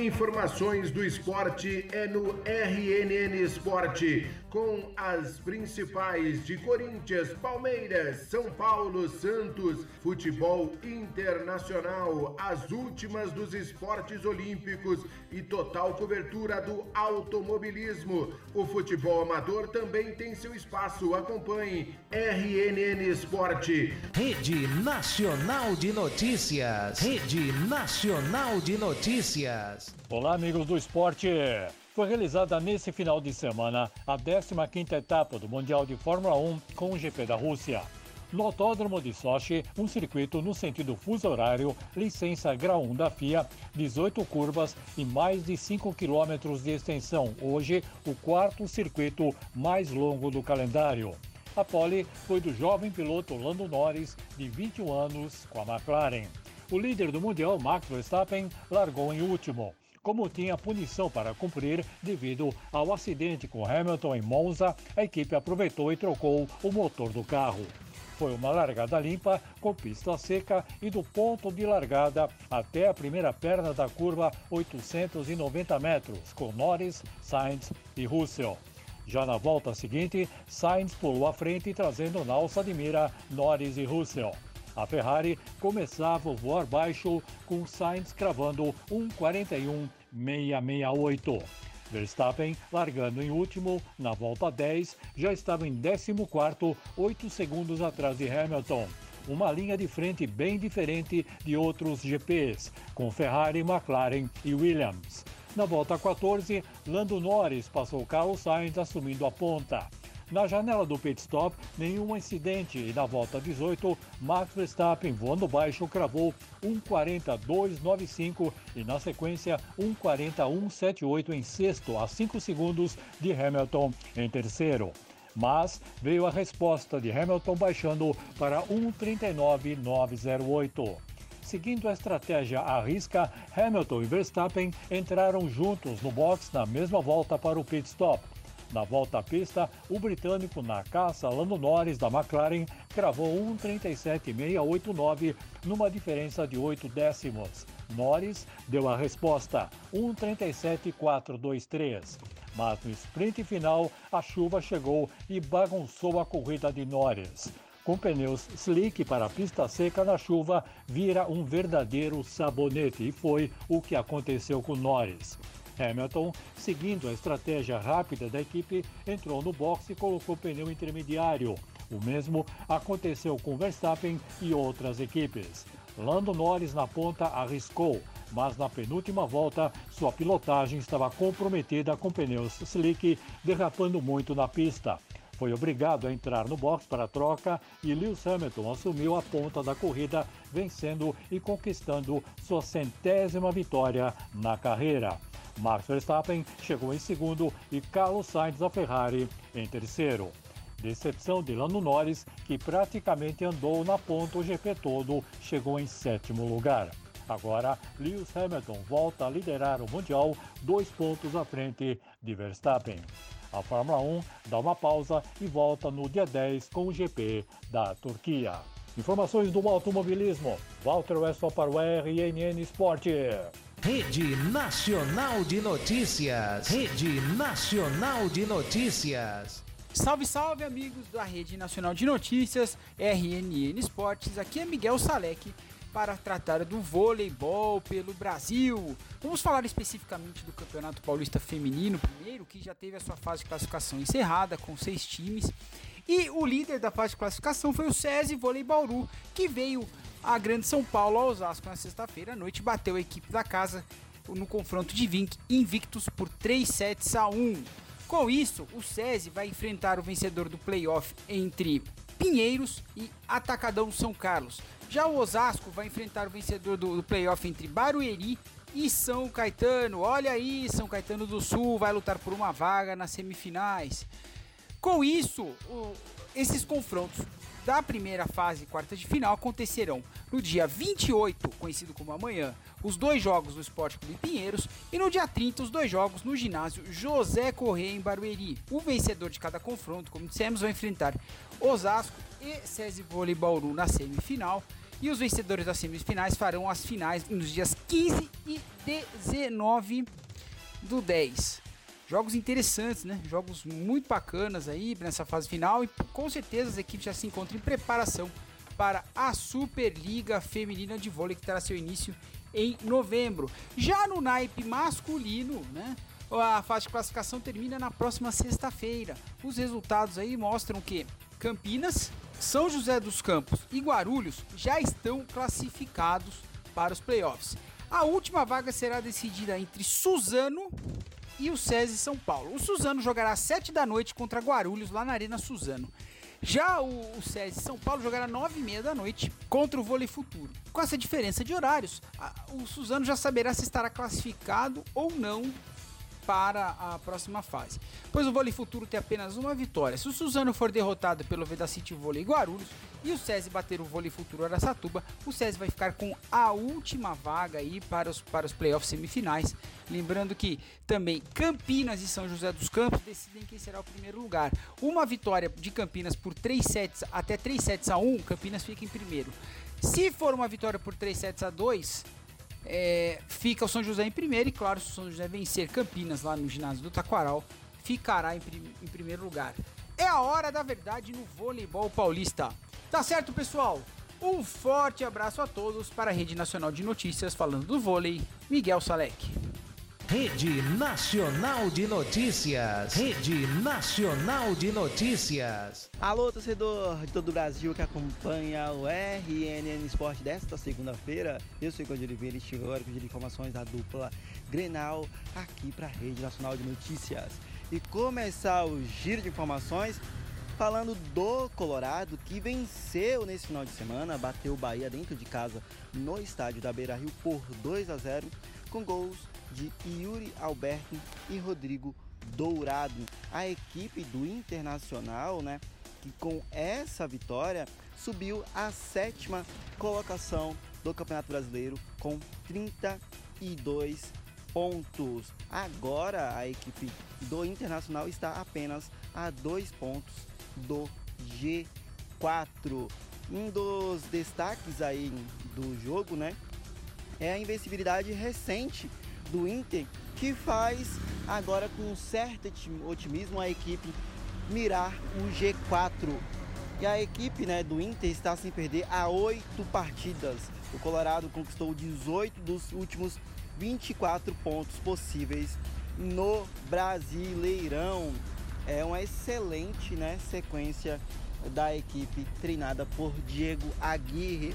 Informações do esporte é no RNN Esporte, com as principais de Corinthians, Palmeiras, São Paulo, Santos, futebol internacional, as últimas dos esportes olímpicos e total cobertura do automobilismo. O futebol amador também tem seu espaço. Acompanhe RNN Esporte. Rede Nacional de Notícias. Rede Nacional de Notícias. Olá, amigos do esporte. Foi realizada nesse final de semana a 15ª etapa do Mundial de Fórmula 1 com o GP da Rússia. No Autódromo de Sochi, um circuito no sentido fuso horário, licença grau 1 da FIA, 18 curvas e mais de 5 quilômetros de extensão. Hoje, o quarto circuito mais longo do calendário. A pole foi do jovem piloto Lando Norris, de 21 anos, com a McLaren. O líder do Mundial, Max Verstappen, largou em último. Como tinha punição para cumprir devido ao acidente com Hamilton em Monza, a equipe aproveitou e trocou o motor do carro. Foi uma largada limpa, com pista seca e do ponto de largada até a primeira perna da curva 890 metros, com Norris, Sainz e Russell. Já na volta seguinte, Sainz pulou à frente trazendo na alça de mira Norris e Russell. A Ferrari começava o voar baixo com Sainz cravando 1:41.668. Verstappen, largando em último na volta 10, já estava em 14, 8 segundos atrás de Hamilton. Uma linha de frente bem diferente de outros GPs, com Ferrari, McLaren e Williams. Na volta 14, Lando Norris passou Carlos Sainz assumindo a ponta. Na janela do pit stop, nenhum incidente e na volta 18, Max Verstappen voando baixo cravou 1:42.95 e na sequência 1:41.78 em sexto, a 5 segundos de Hamilton em terceiro. Mas veio a resposta de Hamilton baixando para 1:39.908. Seguindo a estratégia à risca, Hamilton e Verstappen entraram juntos no box na mesma volta para o pit stop. Na volta à pista, o britânico na caça Lando Norris da McLaren cravou 1:37.689 numa diferença de 8 décimos. Norris deu a resposta 1:37.423. Mas no sprint final, a chuva chegou e bagunçou a corrida de Norris. Com pneus slick para a pista seca na chuva, vira um verdadeiro sabonete e foi o que aconteceu com Norris. Hamilton, seguindo a estratégia rápida da equipe, entrou no boxe e colocou pneu intermediário. O mesmo aconteceu com Verstappen e outras equipes. Lando Norris na ponta arriscou, mas na penúltima volta sua pilotagem estava comprometida com pneus slick, derrapando muito na pista. Foi obrigado a entrar no box para a troca e Lewis Hamilton assumiu a ponta da corrida, vencendo e conquistando sua centésima vitória na carreira. Max Verstappen chegou em segundo e Carlos Sainz da Ferrari em terceiro. Decepção de Lando Norris, que praticamente andou na ponta o GP todo, chegou em sétimo lugar. Agora, Lewis Hamilton volta a liderar o Mundial, dois pontos à frente de Verstappen. A Fórmula 1 dá uma pausa e volta no dia 10 com o GP da Turquia. Informações do automobilismo. Walter Westphal para o RNN Esporte. Rede Nacional de Notícias. Rede Nacional de Notícias. Salve, salve, amigos da Rede Nacional de Notícias, RNN Esportes. Aqui é Miguel Salek para tratar do voleibol pelo Brasil. Vamos falar especificamente do Campeonato Paulista Feminino, primeiro, que já teve a sua fase de classificação encerrada com seis times. E o líder da fase de classificação foi o SESI Vôlei Bauru, que veio a Grande São Paulo ao Osasco na sexta-feira à noite bateu a equipe da casa no confronto de invictos por 3 sets a 1. Com isso, o SESI vai enfrentar o vencedor do playoff entre Pinheiros e Atacadão São Carlos. Já o Osasco vai enfrentar o vencedor do, do playoff entre Barueri e São Caetano. Olha aí, São Caetano do Sul vai lutar por uma vaga nas semifinais. Com isso, o, esses confrontos da primeira fase quarta de final acontecerão no dia 28, conhecido como amanhã, os dois jogos do Esporte Clube Pinheiros e no dia 30 os dois jogos no ginásio José Correia em Barueri. O vencedor de cada confronto, como dissemos, vai enfrentar Osasco e SESI Vôlei Bauru na semifinal E os vencedores das semifinais farão as finais nos dias 15 e 19 do 10. Jogos interessantes, né? Jogos muito bacanas aí nessa fase final e com certeza as equipes já se encontram em preparação para a Superliga Feminina de Vôlei que terá seu início em novembro. Já no naipe masculino, né? A fase de classificação termina na próxima sexta-feira. Os resultados aí mostram que Campinas, São José dos Campos e Guarulhos já estão classificados para os playoffs. A última vaga será decidida entre Suzano e o SESI São Paulo. O Suzano jogará às 7 da noite contra Guarulhos lá na Arena Suzano. Já o, o SESI São Paulo jogará às 9 e meia da noite contra o Vôlei Futuro. Com essa diferença de horários, a, o Suzano já saberá se estará classificado ou não para a próxima fase. Pois o vôlei futuro tem apenas uma vitória. Se o Suzano for derrotado pelo Vedacity Vôlei Guarulhos e o SESI bater o vôlei futuro Aracatuba, o SESI vai ficar com a última vaga aí para os, para os playoffs semifinais. Lembrando que também Campinas e São José dos Campos decidem quem será o primeiro lugar. Uma vitória de Campinas por 3 sets até 3 sets a 1, Campinas fica em primeiro. Se for uma vitória por 3 sets a 2, é, fica o São José em primeiro e claro, se o São José vencer Campinas lá no ginásio do Taquaral, ficará em, prim em primeiro lugar. É a hora da verdade no voleibol paulista. Tá certo, pessoal? Um forte abraço a todos para a Rede Nacional de Notícias falando do vôlei, Miguel Salek. Rede Nacional de Notícias. Rede Nacional de Notícias. Alô, torcedor de todo o Brasil que acompanha o RNN Esporte desta segunda-feira. Eu sou Igor de Oliveira e estive agora informações da dupla Grenal aqui para a Rede Nacional de Notícias. E começar o giro de informações falando do Colorado que venceu nesse final de semana, bateu o Bahia dentro de casa no estádio da Beira Rio por 2 a 0 com gols de Yuri Alberto e Rodrigo Dourado. A equipe do Internacional, né, que com essa vitória subiu à sétima colocação do Campeonato Brasileiro com 32 pontos. Agora a equipe do Internacional está apenas a dois pontos do G4. Um dos destaques aí do jogo, né, é a invencibilidade recente do Inter, que faz agora com certo otimismo a equipe mirar o G4. E a equipe né, do Inter está sem perder a oito partidas. O Colorado conquistou 18 dos últimos 24 pontos possíveis no Brasileirão. É uma excelente né, sequência da equipe treinada por Diego Aguirre.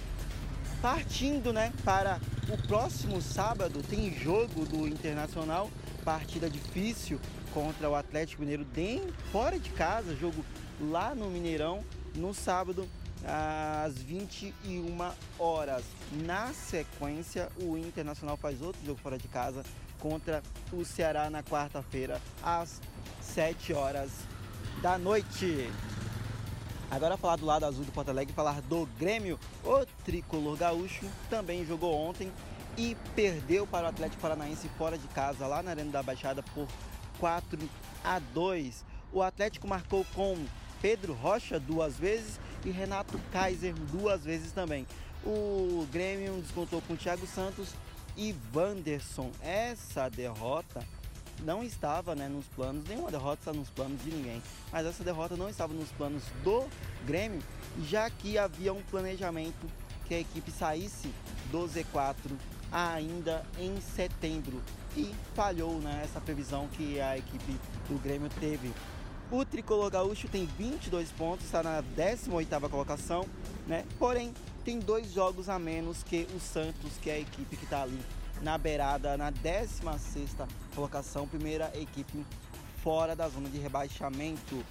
Partindo né, para o próximo sábado, tem jogo do Internacional, partida difícil contra o Atlético Mineiro dentro, fora de casa, jogo lá no Mineirão, no sábado às 21 horas. Na sequência, o Internacional faz outro jogo fora de casa contra o Ceará na quarta-feira às 7 horas da noite. Agora falar do lado azul do Porto Alegre, falar do Grêmio, o tricolor gaúcho também jogou ontem e perdeu para o Atlético Paranaense fora de casa, lá na Arena da Baixada, por 4 a 2. O Atlético marcou com Pedro Rocha duas vezes e Renato Kaiser duas vezes também. O Grêmio descontou com Thiago Santos e Wanderson. Essa derrota não estava né, nos planos, nenhuma derrota está nos planos de ninguém, mas essa derrota não estava nos planos do Grêmio, já que havia um planejamento que a equipe saísse do Z4 ainda em setembro e falhou né, essa previsão que a equipe do Grêmio teve. O tricolor gaúcho tem 22 pontos, está na 18ª colocação, né? porém tem dois jogos a menos que o Santos, que é a equipe que está ali na beirada, na 16ª colocação, primeira equipe fora da zona de rebaixamento.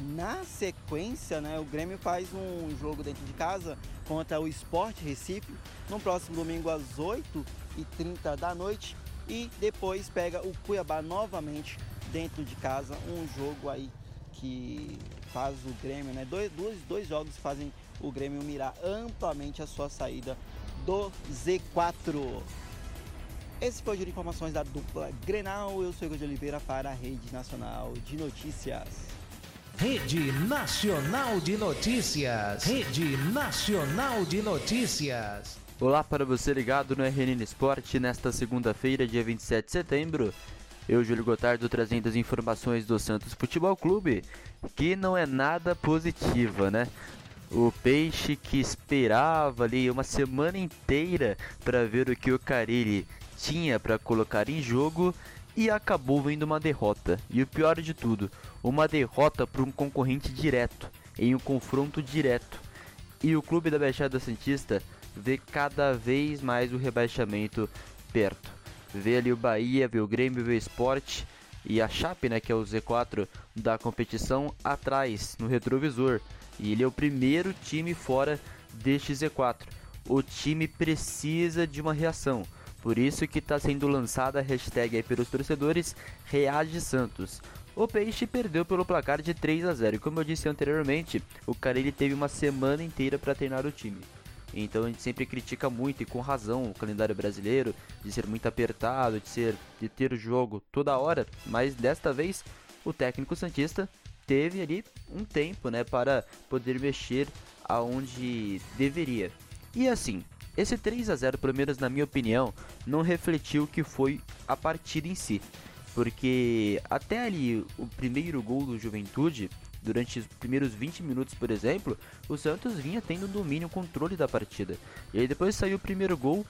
Na sequência, né, o Grêmio faz um jogo dentro de casa contra o Sport Recife no próximo domingo às 8h30 da noite e depois pega o Cuiabá novamente dentro de casa, um jogo aí que faz o Grêmio, né? Dois, dois, dois jogos fazem o Grêmio mirar amplamente a sua saída do Z4. Esse foi o de informações da dupla Grenal. Eu sou Igor de Oliveira para a Rede Nacional de Notícias. Rede Nacional de Notícias. Rede Nacional de Notícias. Olá para você ligado no RNN Esporte nesta segunda-feira, dia 27 de setembro. Eu, Júlio Gotardo, trazendo as informações do Santos Futebol Clube, que não é nada positiva, né? O Peixe que esperava ali uma semana inteira para ver o que o Carilli tinha para colocar em jogo e acabou vendo uma derrota. E o pior de tudo, uma derrota para um concorrente direto, em um confronto direto. E o clube da Baixada Santista vê cada vez mais o rebaixamento perto. Vê ali o Bahia, vê o Grêmio, vê o Esporte e a Chape, né, que é o Z4 da competição, atrás, no retrovisor. E ele é o primeiro time fora deste Z4. O time precisa de uma reação. Por isso que está sendo lançada a hashtag aí pelos torcedores Reage Santos. O Peixe perdeu pelo placar de 3 a 0 e como eu disse anteriormente, o Carille teve uma semana inteira para treinar o time. Então a gente sempre critica muito e com razão o calendário brasileiro de ser muito apertado, de ser de ter o jogo toda hora, mas desta vez o técnico santista teve ali um tempo, né, para poder mexer aonde deveria. E assim, esse 3 a 0 pelo menos na minha opinião, não refletiu o que foi a partida em si. Porque até ali o primeiro gol do Juventude, durante os primeiros 20 minutos, por exemplo, o Santos vinha tendo domínio, controle da partida. E aí depois saiu o primeiro gol,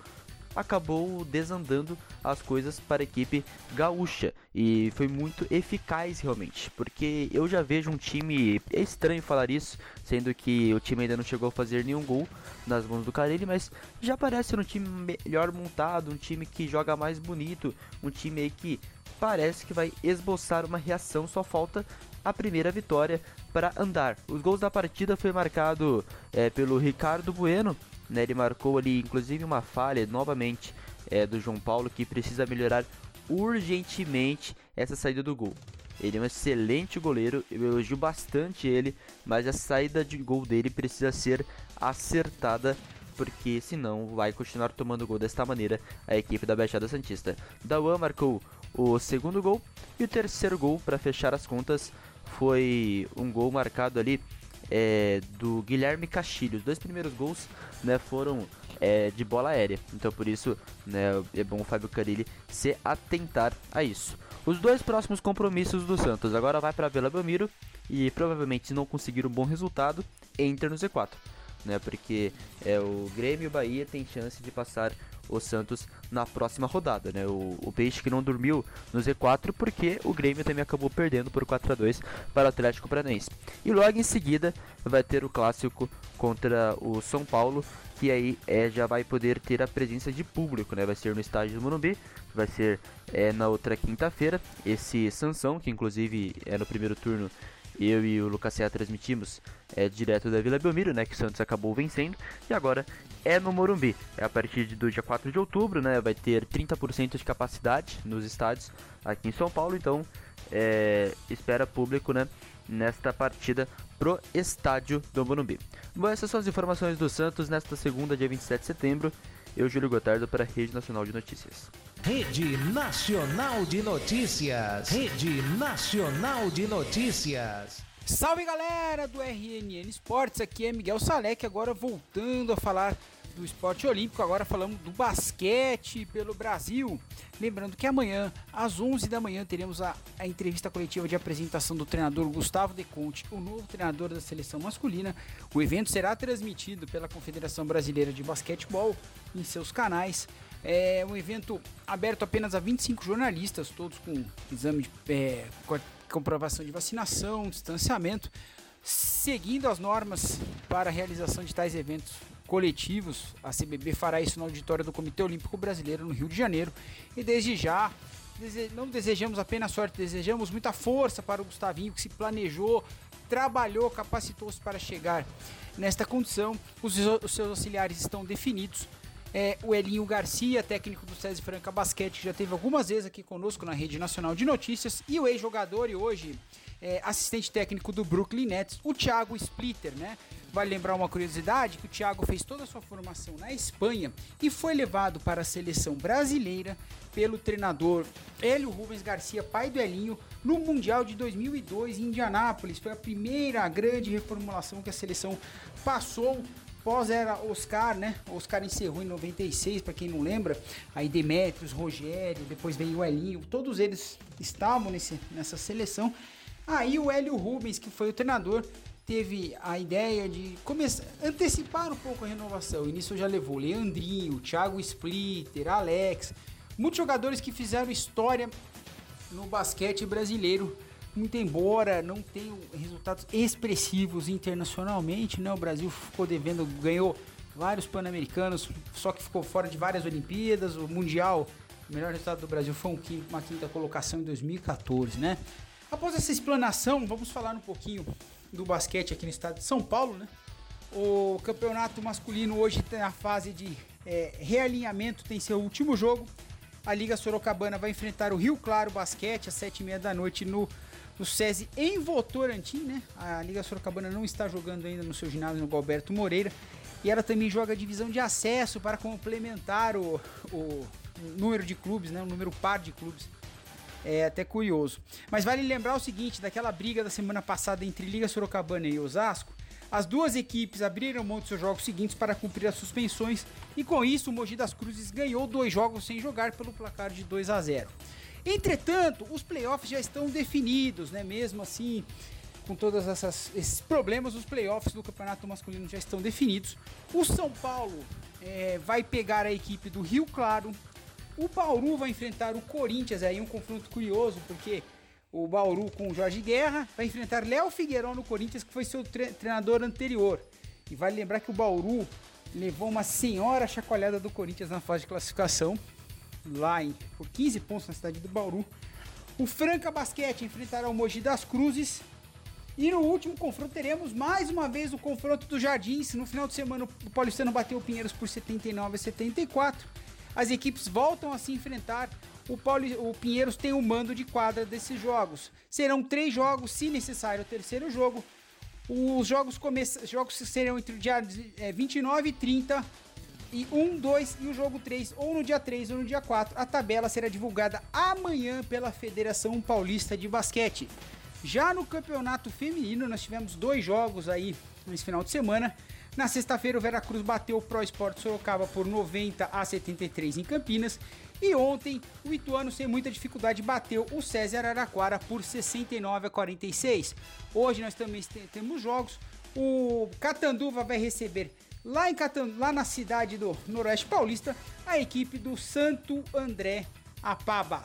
acabou desandando as coisas para a equipe gaúcha e foi muito eficaz realmente, porque eu já vejo um time, é estranho falar isso, sendo que o time ainda não chegou a fazer nenhum gol nas mãos do Carelli, mas já parece um time melhor montado, um time que joga mais bonito, um time aí que parece que vai esboçar uma reação, só falta a primeira vitória para andar. Os gols da partida foi marcado é, pelo Ricardo Bueno, né, ele marcou ali inclusive uma falha novamente é, do João Paulo que precisa melhorar urgentemente essa saída do gol. Ele é um excelente goleiro, eu elogio bastante ele, mas a saída de gol dele precisa ser acertada, porque senão vai continuar tomando gol desta maneira a equipe da Baixada Santista. Dawan marcou o segundo gol e o terceiro gol para fechar as contas foi um gol marcado ali é, do Guilherme Castilho. Os dois primeiros gols né, foram é, de bola aérea. Então por isso né, é bom o Fábio Carilli se atentar a isso. Os dois próximos compromissos do Santos agora vai para Vila Belmiro e provavelmente se não conseguir um bom resultado, entra no Z4. Né, porque é, o Grêmio e o Bahia tem chance de passar o Santos na próxima rodada, né? O, o Peixe que não dormiu no Z4 porque o Grêmio também acabou perdendo por 4 a 2 para o Atlético Paranaense. E logo em seguida vai ter o clássico contra o São Paulo, que aí é, já vai poder ter a presença de público, né? Vai ser no estádio do Morumbi, vai ser é, na outra quinta-feira. Esse Sansão, que inclusive é no primeiro turno eu e o Lucas Serra transmitimos é, direto da Vila Belmiro, né, que o Santos acabou vencendo, e agora é no Morumbi. É a partir do dia 4 de outubro, né, vai ter 30% de capacidade nos estádios aqui em São Paulo, então é, espera público, né, nesta partida pro estádio do Morumbi. Bom, essas são as informações do Santos nesta segunda, dia 27 de setembro. Eu, Júlio Gotardo, para a Rede Nacional de Notícias. Rede Nacional de Notícias. Rede Nacional de Notícias. Salve galera do RNN Esportes, aqui é Miguel Salek, agora voltando a falar do esporte olímpico, agora falamos do basquete pelo Brasil. Lembrando que amanhã, às 11 da manhã, teremos a, a entrevista coletiva de apresentação do treinador Gustavo De Conte, o novo treinador da seleção masculina. O evento será transmitido pela Confederação Brasileira de Basquetebol em seus canais. É um evento aberto apenas a 25 jornalistas, todos com exame de é, comprovação de vacinação, distanciamento, seguindo as normas para a realização de tais eventos coletivos. A CBB fará isso no auditório do Comitê Olímpico Brasileiro no Rio de Janeiro. E desde já, não desejamos apenas sorte, desejamos muita força para o Gustavinho que se planejou, trabalhou, capacitou-se para chegar nesta condição. Os, os seus auxiliares estão definidos É, o Elinho Garcia, técnico do César Franca Basquete, que já teve algumas vezes aqui conosco na Rede Nacional de Notícias. E o ex-jogador e hoje é, assistente técnico do Brooklyn Nets, o Thiago Splitter, né? Vale lembrar uma curiosidade que o Thiago fez toda a sua formação na Espanha e foi levado para a seleção brasileira pelo treinador Hélio Rubens Garcia, pai do Elinho, no Mundial de 2002 em Indianápolis. Foi a primeira grande reformulação que a seleção passou pós era Oscar, né? Oscar encerrou em 96, para quem não lembra. Aí Demetrios, Rogério, depois veio o Elinho, todos eles estavam nesse, nessa seleção. Aí o Hélio Rubens, que foi o treinador, teve a ideia de começar antecipar um pouco a renovação. E nisso já levou Leandrinho, Thiago Splitter, Alex, muitos jogadores que fizeram história no basquete brasileiro. Muito embora não tenham resultados expressivos internacionalmente, né? O Brasil ficou devendo, ganhou vários pan-americanos, só que ficou fora de várias Olimpíadas. O Mundial, o melhor resultado do Brasil foi uma quinta colocação em 2014, né? Após essa explanação, vamos falar um pouquinho do basquete aqui no estado de São Paulo, né? O campeonato masculino hoje tem a fase de é, realinhamento, tem seu último jogo. A Liga Sorocabana vai enfrentar o Rio Claro Basquete às sete e meia da noite no, no SESI em Votorantim, né? A Liga Sorocabana não está jogando ainda no seu ginásio no Galberto Moreira. E ela também joga a divisão de acesso para complementar o, o número de clubes, né? O número par de clubes é até curioso. Mas vale lembrar o seguinte: daquela briga da semana passada entre Liga Sorocabana e Osasco, as duas equipes abriram mão de seus jogos seguintes para cumprir as suspensões e com isso o Mogi das Cruzes ganhou dois jogos sem jogar pelo placar de 2 a 0. Entretanto, os playoffs já estão definidos, né? Mesmo assim, com todos esses problemas, os playoffs do campeonato masculino já estão definidos. O São Paulo é, vai pegar a equipe do Rio Claro o Bauru vai enfrentar o Corinthians, aí um confronto curioso, porque o Bauru com o Jorge Guerra vai enfrentar Léo Figueiró no Corinthians, que foi seu tre treinador anterior. E vale lembrar que o Bauru levou uma senhora chacoalhada do Corinthians na fase de classificação, lá em, por 15 pontos na cidade do Bauru. O Franca Basquete enfrentará o Mogi das Cruzes. E no último confronto teremos mais uma vez o confronto dos Jardins. No final de semana o Paulistano bateu o Pinheiros por 79 a 74 as equipes voltam a se enfrentar. O, Paulo, o Pinheiros tem o mando de quadra desses jogos. Serão três jogos, se necessário, o terceiro jogo. Os jogos, começam, jogos serão entre o dia é, 29 e 30 e 1, 2 e o jogo 3, ou no dia 3 ou no dia 4. A tabela será divulgada amanhã pela Federação Paulista de Basquete. Já no campeonato feminino, nós tivemos dois jogos aí nesse final de semana. Na sexta-feira, o Veracruz bateu o Pro Esporte Sorocaba por 90 a 73 em Campinas. E ontem, o Ituano, sem muita dificuldade, bateu o César Araraquara por 69 a 46. Hoje nós também temos jogos. O Catanduva vai receber lá, em Catandu, lá na cidade do Noroeste Paulista a equipe do Santo André Apaba.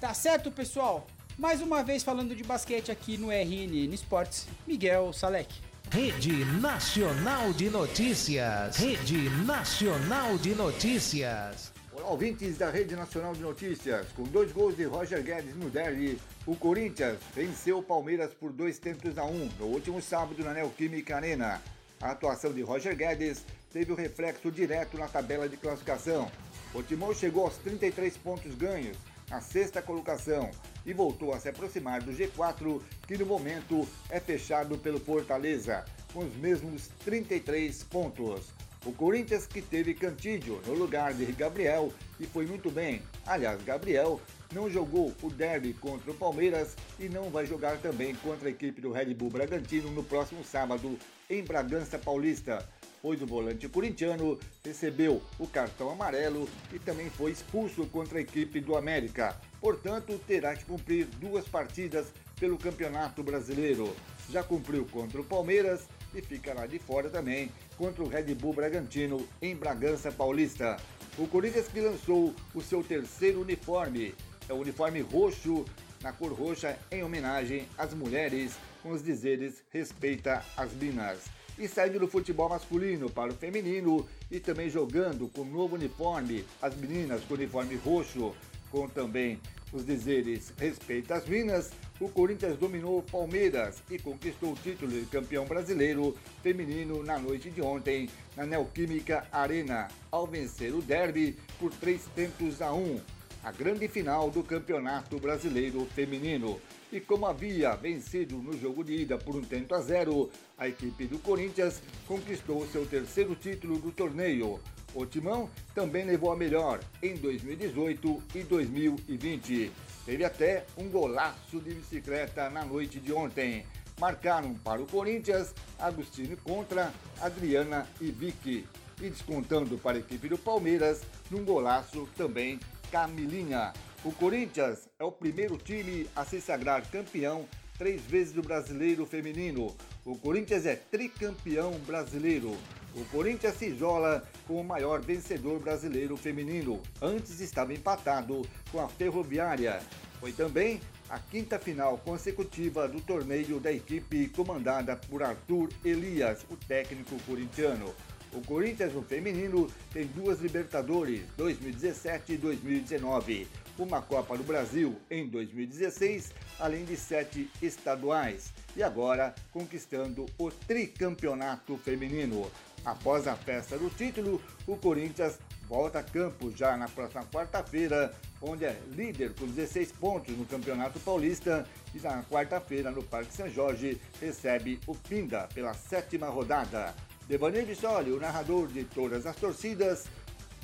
Tá certo, pessoal? Mais uma vez falando de basquete aqui no RNN Esportes, Miguel Salek. Rede Nacional de Notícias. Rede Nacional de Notícias. Olá, ouvintes da Rede Nacional de Notícias. Com dois gols de Roger Guedes no derby, o Corinthians venceu o Palmeiras por dois tentos a um no último sábado na Neoquímica Arena. A atuação de Roger Guedes teve o um reflexo direto na tabela de classificação. O Timão chegou aos 33 pontos ganhos, na sexta colocação, e voltou a se aproximar do G4, que no momento é fechado pelo Fortaleza, com os mesmos 33 pontos. O Corinthians que teve Cantídio no lugar de Gabriel e foi muito bem. Aliás, Gabriel não jogou o derby contra o Palmeiras e não vai jogar também contra a equipe do Red Bull Bragantino no próximo sábado em Bragança Paulista, pois o volante corintiano recebeu o cartão amarelo e também foi expulso contra a equipe do América portanto terá que cumprir duas partidas pelo Campeonato Brasileiro. Já cumpriu contra o Palmeiras e ficará de fora também contra o Red Bull Bragantino em Bragança Paulista. O Corinthians que lançou o seu terceiro uniforme, é o uniforme roxo, na cor roxa, em homenagem às mulheres, com os dizeres respeita as minas. E saindo do futebol masculino para o feminino e também jogando com o novo uniforme, as meninas com uniforme roxo, com também os dizeres respeita as minas, o Corinthians dominou o Palmeiras e conquistou o título de campeão brasileiro feminino na noite de ontem na Neoquímica Arena, ao vencer o derby por três tentos a um, a grande final do Campeonato Brasileiro Feminino. E como havia vencido no jogo de ida por um tento a zero, a equipe do Corinthians conquistou seu terceiro título do torneio. O Timão também levou a melhor em 2018 e 2020. Teve até um golaço de bicicleta na noite de ontem. Marcaram para o Corinthians Agostinho contra Adriana e Vicky. E descontando para a equipe do Palmeiras, num golaço também Camilinha. O Corinthians é o primeiro time a se sagrar campeão três vezes do brasileiro feminino. O Corinthians é tricampeão brasileiro. O Corinthians se isola como o maior vencedor brasileiro feminino. Antes estava empatado com a Ferroviária. Foi também a quinta final consecutiva do torneio da equipe comandada por Arthur Elias, o técnico corintiano. O Corinthians no feminino tem duas Libertadores, 2017 e 2019, uma Copa do Brasil em 2016, além de sete estaduais, e agora conquistando o tricampeonato feminino. Após a festa do título, o Corinthians volta a campo já na próxima quarta-feira, onde é líder com 16 pontos no Campeonato Paulista e na quarta-feira no Parque São Jorge recebe o Pinda pela sétima rodada. Devanir Bissoli, o narrador de todas as torcidas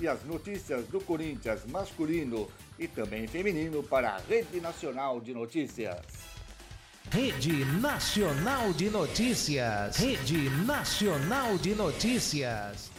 e as notícias do Corinthians masculino e também feminino para a Rede Nacional de Notícias. Rede Nacional de Notícias. Rede Nacional de Notícias.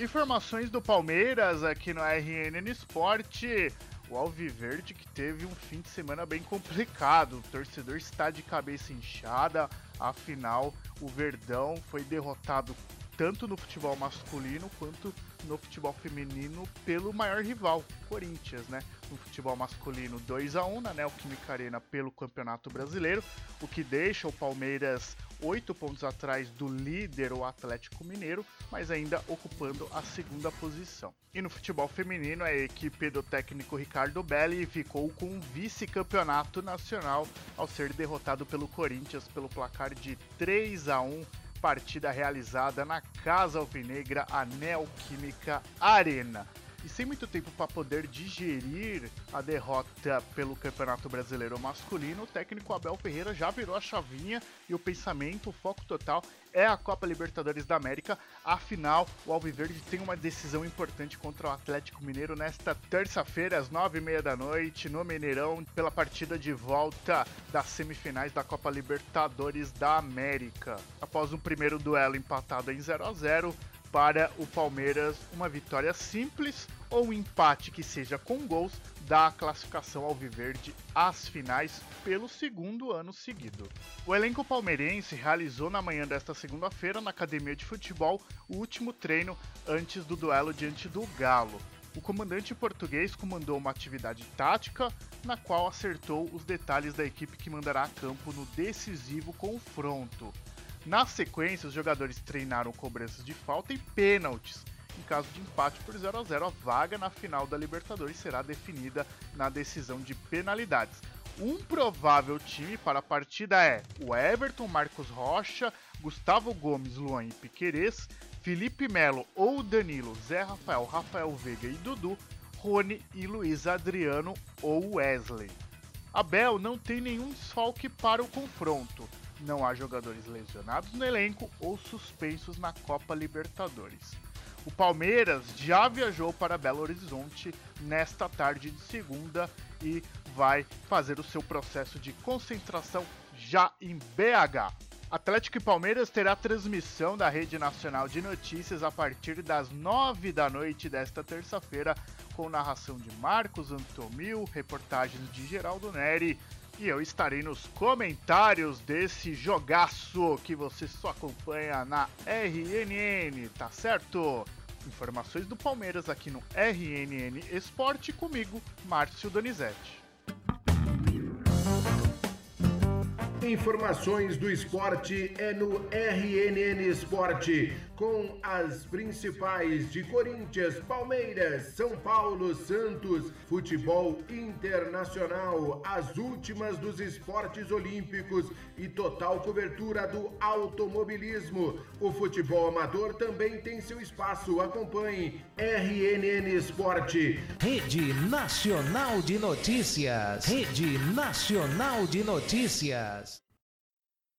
Informações do Palmeiras aqui no RNN Esporte. O Alviverde que teve um fim de semana bem complicado. O torcedor está de cabeça inchada. Afinal, o Verdão foi derrotado tanto no futebol masculino quanto no futebol feminino pelo maior rival, Corinthians, né? No futebol masculino 2 a 1 na Neoquímica Arena pelo Campeonato Brasileiro, o que deixa o Palmeiras oito pontos atrás do líder, o Atlético Mineiro, mas ainda ocupando a segunda posição. E no futebol feminino, a equipe do técnico Ricardo Belli ficou com um vice-campeonato nacional ao ser derrotado pelo Corinthians pelo placar de 3 a 1 partida realizada na Casa Alvinegra, a Neoquímica Arena. E sem muito tempo para poder digerir a derrota pelo Campeonato Brasileiro Masculino, o técnico Abel Ferreira já virou a chavinha e o pensamento, o foco total é a Copa Libertadores da América. Afinal, o Alviverde tem uma decisão importante contra o Atlético Mineiro nesta terça-feira, às nove e meia da noite, no Mineirão, pela partida de volta das semifinais da Copa Libertadores da América. Após um primeiro duelo empatado em 0 a 0 para o Palmeiras, uma vitória simples ou um empate que seja com gols dá a classificação ao Viverde às finais pelo segundo ano seguido. O elenco palmeirense realizou na manhã desta segunda-feira na academia de futebol o último treino antes do duelo diante do Galo. O comandante português comandou uma atividade tática na qual acertou os detalhes da equipe que mandará a campo no decisivo confronto. Na sequência, os jogadores treinaram cobranças de falta e pênaltis. Em caso de empate por 0 a 0, a vaga na final da Libertadores será definida na decisão de penalidades. Um provável time para a partida é o Everton, Marcos Rocha, Gustavo Gomes, Luan e Piquerez, Felipe Melo ou Danilo, Zé Rafael, Rafael Veiga e Dudu, Rony e Luiz Adriano ou Wesley. Abel não tem nenhum desfalque para o confronto não há jogadores lesionados no elenco ou suspensos na Copa Libertadores. O Palmeiras já viajou para Belo Horizonte nesta tarde de segunda e vai fazer o seu processo de concentração já em BH. Atlético e Palmeiras terá transmissão da Rede Nacional de Notícias a partir das 9 da noite desta terça-feira, com narração de Marcos Antomil, reportagens de Geraldo Neri, e eu estarei nos comentários desse jogaço que você só acompanha na RNN, tá certo? Informações do Palmeiras aqui no RNN Esporte comigo, Márcio Donizete. Informações do esporte é no RNN Esporte, com as principais de Corinthians, Palmeiras, São Paulo, Santos, futebol internacional, as últimas dos esportes olímpicos e total cobertura do automobilismo. O futebol amador também tem seu espaço. Acompanhe RNN Esporte. Rede Nacional de Notícias. Rede Nacional de Notícias.